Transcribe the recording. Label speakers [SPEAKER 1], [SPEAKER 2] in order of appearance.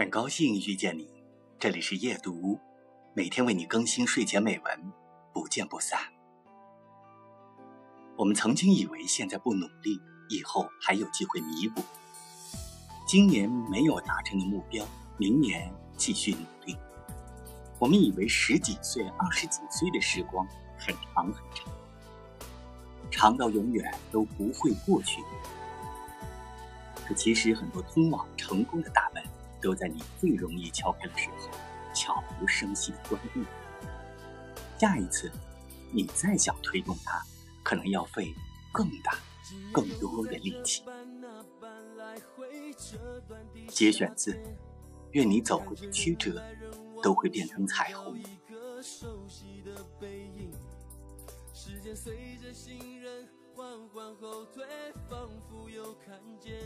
[SPEAKER 1] 很高兴遇见你，这里是夜读，每天为你更新睡前美文，不见不散。我们曾经以为现在不努力，以后还有机会弥补。今年没有达成的目标，明年继续努力。我们以为十几岁、二十几岁的时光很长很长，长到永远都不会过去。可其实很多通往成功的大门。都在你最容易敲开的时候，悄无声息的关闭。下一次，你再想推动它，可能要费更大、更多的力气。节选自：愿你走过的曲折，都会变成彩虹。时间随着行人缓缓后退，仿佛又看见。